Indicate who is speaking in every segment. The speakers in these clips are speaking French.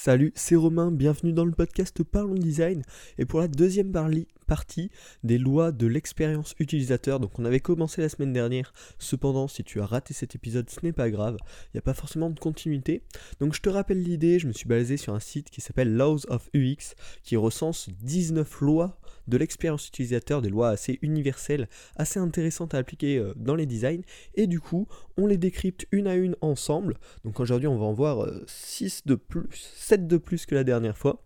Speaker 1: Salut, c'est Romain, bienvenue dans le podcast Parlons Design. Et pour la deuxième partie des lois de l'expérience utilisateur. Donc on avait commencé la semaine dernière, cependant si tu as raté cet épisode ce n'est pas grave, il n'y a pas forcément de continuité. Donc je te rappelle l'idée, je me suis basé sur un site qui s'appelle Laws of UX qui recense 19 lois de l'expérience utilisateur, des lois assez universelles, assez intéressantes à appliquer euh, dans les designs. Et du coup, on les décrypte une à une ensemble. Donc aujourd'hui, on va en voir 6 euh, de plus, 7 de plus que la dernière fois.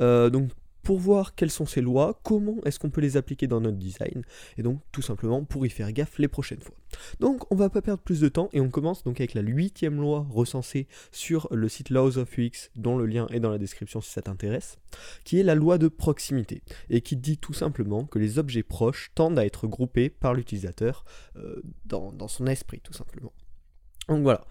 Speaker 1: Euh, donc pour voir quelles sont ces lois, comment est-ce qu'on peut les appliquer dans notre design, et donc tout simplement pour y faire gaffe les prochaines fois. Donc on va pas perdre plus de temps et on commence donc avec la huitième loi recensée sur le site Laws of UX dont le lien est dans la description si ça t'intéresse, qui est la loi de proximité et qui dit tout simplement que les objets proches tendent à être groupés par l'utilisateur euh, dans, dans son esprit tout simplement. Donc voilà,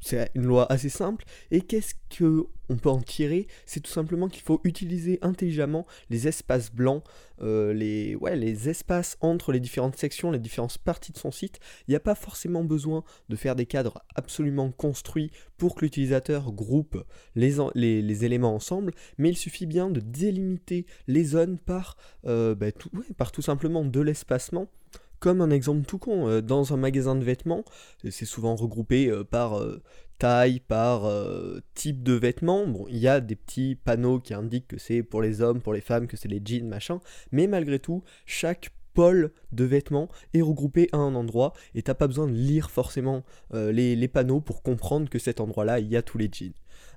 Speaker 1: c'est une loi assez simple. Et qu'est-ce qu'on peut en tirer? C'est tout simplement qu'il faut utiliser intelligemment les espaces blancs, euh, les, espaces entre les différentes sections, les différentes parties de son site. Il n'y a pas forcément besoin de faire des cadres absolument construits pour que l'utilisateur groupe les, éléments ensemble, mais il suffit bien de délimiter les zones par, bah, par tout simplement de l'espacement comme un exemple tout con, euh, dans un magasin de vêtements, c'est souvent regroupé euh, par euh, taille, par type de vêtements. Bon, il y a des petits panneaux qui indiquent que c'est pour les hommes, pour les femmes, que c'est les jeans, machin. Mais malgré tout, chaque de vêtements est regroupé à un endroit et t'as pas besoin de lire forcément les, les, panneaux pour comprendre que cet endroit-là, il y a tous les jeans.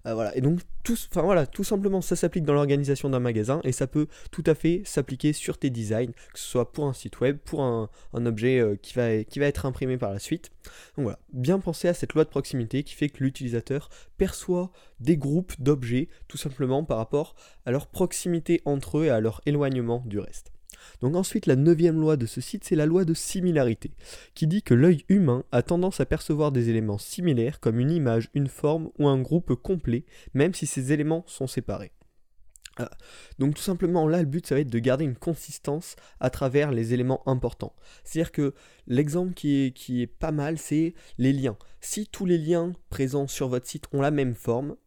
Speaker 1: Euh, voilà. Et donc, tout, voilà, tout simplement, ça s'applique dans l'organisation d'un magasin et ça peut tout à fait s'appliquer sur tes designs, que ce soit pour un site web, pour un, objet euh, qui, va, qui va être imprimé par la suite. Donc voilà, bien penser à cette loi de proximité qui fait que l'utilisateur perçoit des groupes d'objets tout simplement par rapport à leur proximité entre eux et à leur éloignement du reste. Donc ensuite, la neuvième loi de ce site, c'est la loi de similarité, qui dit que l'œil humain a tendance à percevoir des éléments similaires comme une image, une forme ou un groupe complet, même si ces éléments sont séparés. Ah. Donc tout simplement là le but ça va être de garder une consistance à travers les éléments importants. C'est-à-dire que l'exemple qui est, qui est pas mal c'est les liens. Si tous les liens présents sur votre site ont la même forme,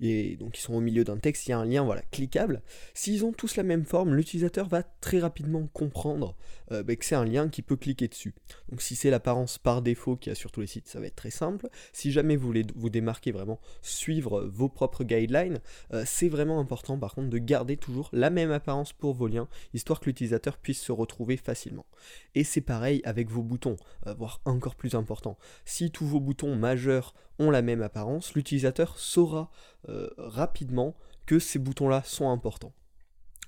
Speaker 1: et donc ils sont au milieu d'un texte, il y a un lien voilà, cliquable. S'ils ont tous la même forme, l'utilisateur va très rapidement comprendre euh, bah, que c'est un lien qui peut cliquer dessus. Donc si c'est l'apparence par défaut qu'il y a sur tous les sites, ça va être très simple. Si jamais vous voulez vous démarquer vraiment, suivre vos propres guidelines, euh, c'est vraiment important par contre de garder toujours la même apparence pour vos liens, histoire que l'utilisateur puisse se retrouver facilement. Et c'est pareil avec vos boutons, euh, voire encore plus important. Si tous vos boutons majeurs ont la même apparence, l'utilisateur saura euh, rapidement que ces boutons-là sont importants.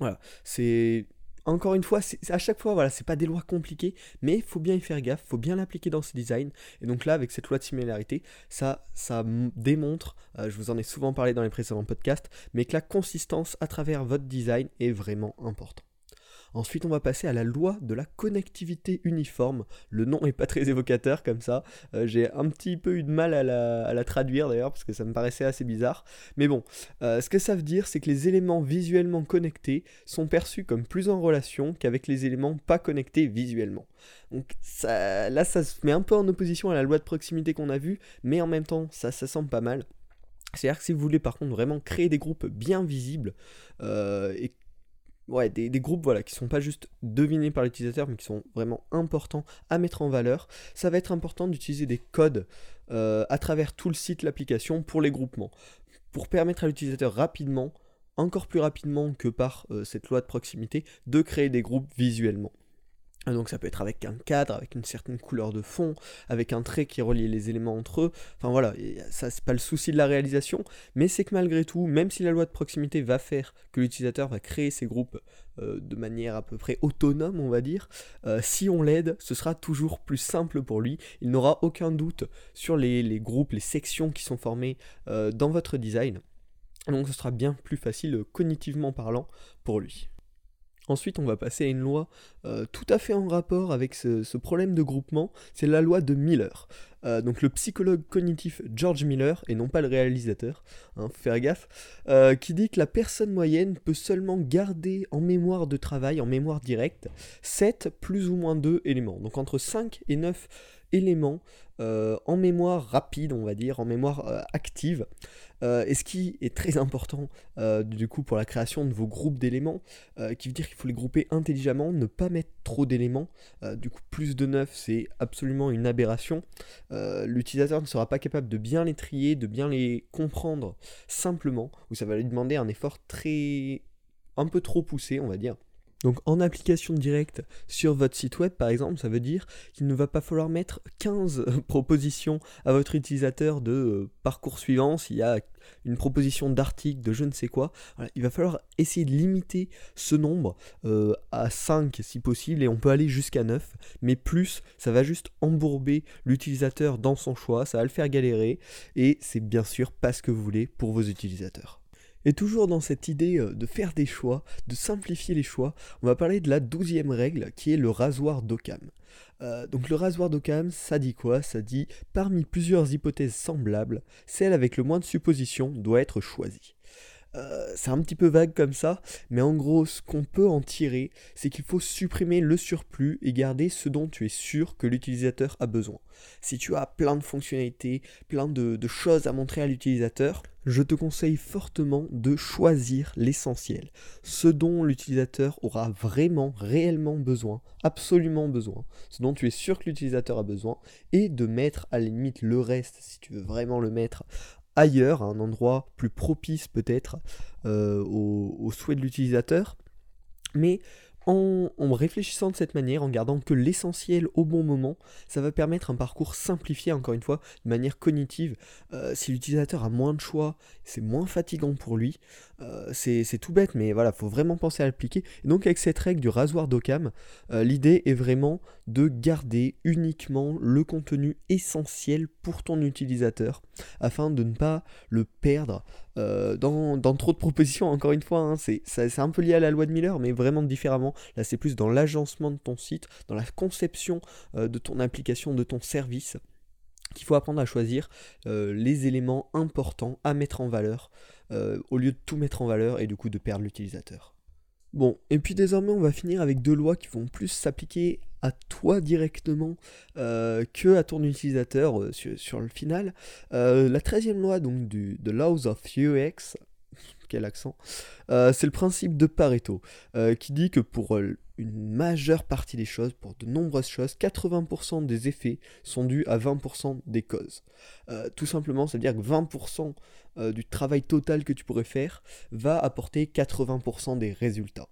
Speaker 1: Voilà, c'est encore une fois, à chaque fois, voilà, c'est pas des lois compliquées, mais il faut bien y faire gaffe, faut bien l'appliquer dans ce design. Et donc là, avec cette loi de similarité, ça, ça démontre, euh, je vous en ai souvent parlé dans les précédents podcasts, mais que la consistance à travers votre design est vraiment importante. Ensuite, on va passer à la loi de la connectivité uniforme. Le nom est pas très évocateur comme ça. Euh, j'ai un petit peu eu de mal à la, traduire d'ailleurs parce que ça me paraissait assez bizarre. Mais bon, euh, ce que ça veut dire, c'est que les éléments visuellement connectés sont perçus comme plus en relation qu'avec les éléments pas connectés visuellement. Donc là, ça se met un peu en opposition à la loi de proximité qu'on a vue, mais en même temps, ça, ça semble pas mal. C'est-à-dire que si vous voulez par contre vraiment créer des groupes bien visibles euh, et ouais, des, groupes voilà, qui sont pas juste devinés par l'utilisateur, mais qui sont vraiment importants à mettre en valeur. Ça va être important d'utiliser des codes euh, à travers tout le site, l'application, pour les groupements, pour permettre à l'utilisateur rapidement, encore plus rapidement que par euh, cette loi de proximité, de créer des groupes visuellement. Donc ça peut être avec un cadre, avec une certaine couleur de fond, avec un trait qui relie les éléments entre eux. Enfin voilà, ça c'est pas le souci de la réalisation, mais c'est que malgré tout, même si la loi de proximité va faire que l'utilisateur va créer ses groupes euh, de manière à peu près autonome, on va dire, euh, si on l'aide, ce sera toujours plus simple pour lui. Il n'aura aucun doute sur les, groupes, les sections qui sont formées euh, dans votre design. Donc ce sera bien plus facile cognitivement parlant pour lui. Ensuite, on va passer à une loi euh, tout à fait en rapport avec ce, problème de groupement, c'est la loi de Miller. Euh, donc le psychologue cognitif George Miller, et non pas le réalisateur, hein, faut faire gaffe, euh, qui dit que la personne moyenne peut seulement garder en mémoire de travail, en mémoire directe, 7 plus ou moins 2 éléments. Donc entre 5 et 9 éléments en mémoire rapide, on va dire, en mémoire active. et ce qui est très important du coup pour la création de vos groupes d'éléments, qui veut dire qu'il faut les grouper intelligemment, ne pas mettre trop d'éléments. du coup, plus de 9, c'est absolument une aberration. L'utilisateur ne sera pas capable de bien les trier, de bien les comprendre simplement, ou ça va lui demander un effort très un peu trop poussé, on va dire. Donc en application directe sur votre site web par exemple, ça veut dire qu'il ne va pas falloir mettre 15 propositions à votre utilisateur de euh, parcours suivant s'il y a une proposition d'article, de je ne sais quoi. il va falloir essayer de limiter ce nombre euh, à 5 si possible et on peut aller jusqu'à 9. Mais plus, ça va juste embourber l'utilisateur dans son choix, ça va le faire galérer et c'est bien sûr pas ce que vous voulez pour vos utilisateurs. Et toujours dans cette idée euh, de faire des choix, de simplifier les choix, on va parler de la douzième règle qui est le rasoir d'Occam. Euh, donc le rasoir d'Occam, ça dit quoi? Ça dit parmi plusieurs hypothèses semblables, celle avec le moins de suppositions doit être choisie. Euh, c'est un petit peu vague comme ça, mais en gros, ce qu'on peut en tirer, c'est qu'il faut supprimer le surplus et garder ce dont tu es sûr que l'utilisateur a besoin. Si tu as plein de fonctionnalités, plein de, choses à montrer à l'utilisateur, je te conseille fortement de choisir l'essentiel, ce dont l'utilisateur aura vraiment, réellement besoin, absolument besoin, ce dont tu es sûr que l'utilisateur a besoin, et de mettre à la limite le reste, si tu veux vraiment le mettre, ailleurs, à un endroit plus propice peut-être euh, aux au souhaits de l'utilisateur. Mais en, réfléchissant de cette manière, en gardant que l'essentiel au bon moment, ça va permettre un parcours simplifié, encore une fois, de manière cognitive. Euh, si l'utilisateur a moins de choix, c'est moins fatigant pour lui. Euh, c'est tout bête, mais voilà, faut vraiment penser à l'appliquer. donc avec cette règle du rasoir d'Occam, euh, l'idée est vraiment de garder uniquement le contenu essentiel pour ton utilisateur, afin de ne pas le perdre euh, dans, trop de propositions, encore une fois, hein, c'est un peu lié à la loi de Miller, mais vraiment différemment. Là, c'est plus dans l'agencement de ton site, dans la conception euh, de ton application, de ton service, qu'il faut apprendre à choisir euh, les éléments importants à mettre en valeur, au lieu de tout mettre en valeur et du coup de perdre l'utilisateur. Bon, et puis désormais on va finir avec deux lois qui vont plus s'appliquer à toi directement euh, que à ton utilisateur euh, sur, le final. Euh, la treizième loi donc du The Laws of UX, quel accent, c'est le principe de Pareto, qui dit que pour une majeure partie des choses, pour de nombreuses choses, 80% des effets sont dus à 20% des causes. tout simplement, c'est-à-dire que 20% du travail total que tu pourrais faire va apporter 80% des résultats.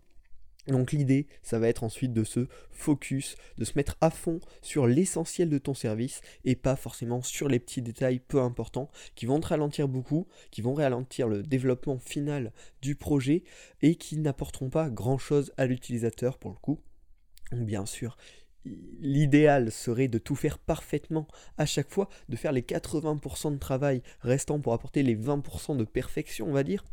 Speaker 1: Donc l'idée, ça va être ensuite de se focus, de se mettre à fond sur l'essentiel de ton service et pas forcément sur les petits détails peu importants qui vont te ralentir beaucoup, qui vont ralentir le développement final du projet et qui n'apporteront pas grand-chose à l'utilisateur pour le coup. Bien sûr, l'idéal serait de tout faire parfaitement à chaque fois, de faire les 80% de travail restant pour apporter les 20% de perfection, on va dire.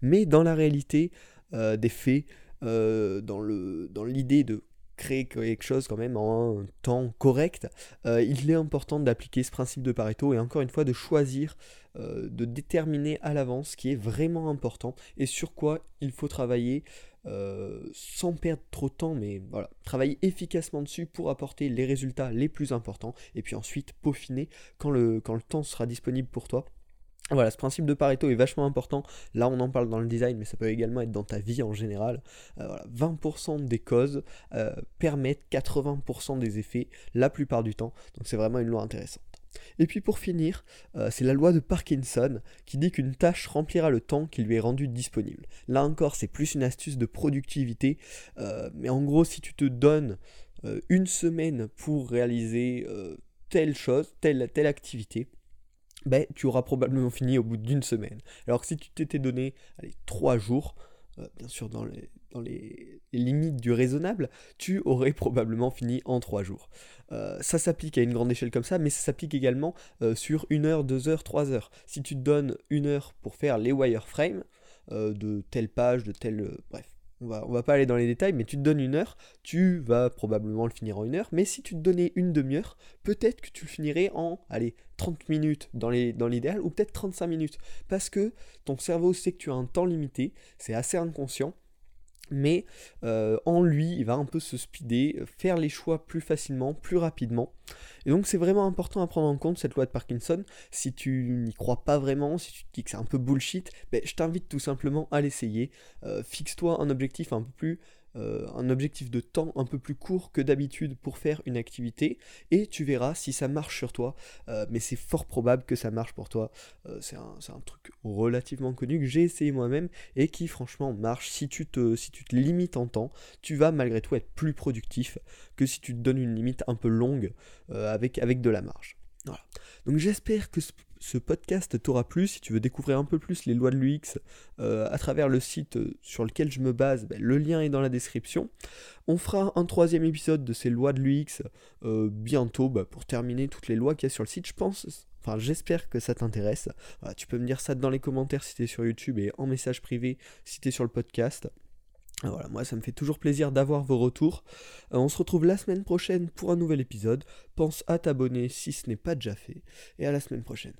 Speaker 1: Mais dans la réalité euh, des faits, euh, dans l'idée de créer quelque chose quand même en temps correct, euh, il est important d'appliquer ce principe de Pareto et encore une fois de choisir, euh, de déterminer à l'avance ce qui est vraiment important et sur quoi il faut travailler sans perdre trop de temps, mais voilà, travailler efficacement dessus pour apporter les résultats les plus importants et puis ensuite peaufiner quand le, quand le temps sera disponible pour toi. Voilà, ce principe de Pareto est vachement important. Là, on en parle dans le design, mais ça peut également être dans ta vie en général. 20% euh, des causes euh, permettent 80% des effets la plupart du temps. Donc c'est vraiment une loi intéressante. Et puis pour finir, euh, c'est la loi de Parkinson qui dit qu'une tâche remplira le temps qui lui est rendu disponible. Là encore, c'est plus une astuce de productivité. mais en gros, si tu te donnes une semaine pour réaliser telle chose, telle, telle activité, ben, tu auras probablement fini au bout d'une semaine. Alors que si tu t'étais donné allez, 3 jours, euh, bien sûr dans les, limites du raisonnable, tu aurais probablement fini en 3 jours. Euh, ça s'applique à une grande échelle comme ça, mais ça s'applique également euh, sur 1 heure, 2 heures, 3 heures. Si tu te donnes une heure pour faire les wireframes de telle page, de telle... bref, on va, va pas aller dans les détails, mais tu te donnes une heure, tu vas probablement le finir en une heure, mais si tu te donnais une demi-heure, peut-être que tu le finirais en, allez, 30 minutes dans l'idéal, ou peut-être 35 minutes, parce que ton cerveau sait que tu as un temps limité, c'est assez inconscient, mais euh, en lui, il va un peu se speeder, faire les choix plus facilement, plus rapidement. Et donc c'est vraiment important à prendre en compte cette loi de Parkinson. Si tu n'y crois pas vraiment, si tu te dis que c'est un peu bullshit, ben, je t'invite tout simplement à l'essayer. Euh, fixe-toi un objectif un peu plus un objectif de temps un peu plus court que d'habitude pour faire une activité et tu verras si ça marche sur toi. Euh, mais c'est fort probable que ça marche pour toi. Euh, c'est un, truc relativement connu que j'ai essayé moi-même et qui franchement marche. Si tu, te, si tu te limites en temps, tu vas malgré tout être plus productif que si tu te donnes une limite un peu longue avec, avec de la marge. Voilà. Donc j'espère que ce podcast t'aura plu. Si tu veux découvrir un peu plus les lois de l'UX euh, à travers le site euh, sur lequel je me base, ben, le lien est dans la description. On fera un troisième épisode de ces lois de l'UX euh, bientôt bah, pour terminer toutes les lois qu'il y a sur le site. Je pense, enfin j'espère que ça t'intéresse. tu peux me dire ça dans les commentaires si tu es sur YouTube et en message privé si tu es sur le podcast. Voilà, moi ça me fait toujours plaisir d'avoir vos retours. on se retrouve la semaine prochaine pour un nouvel épisode. Pense à t'abonner si ce n'est pas déjà fait. Et à la semaine prochaine.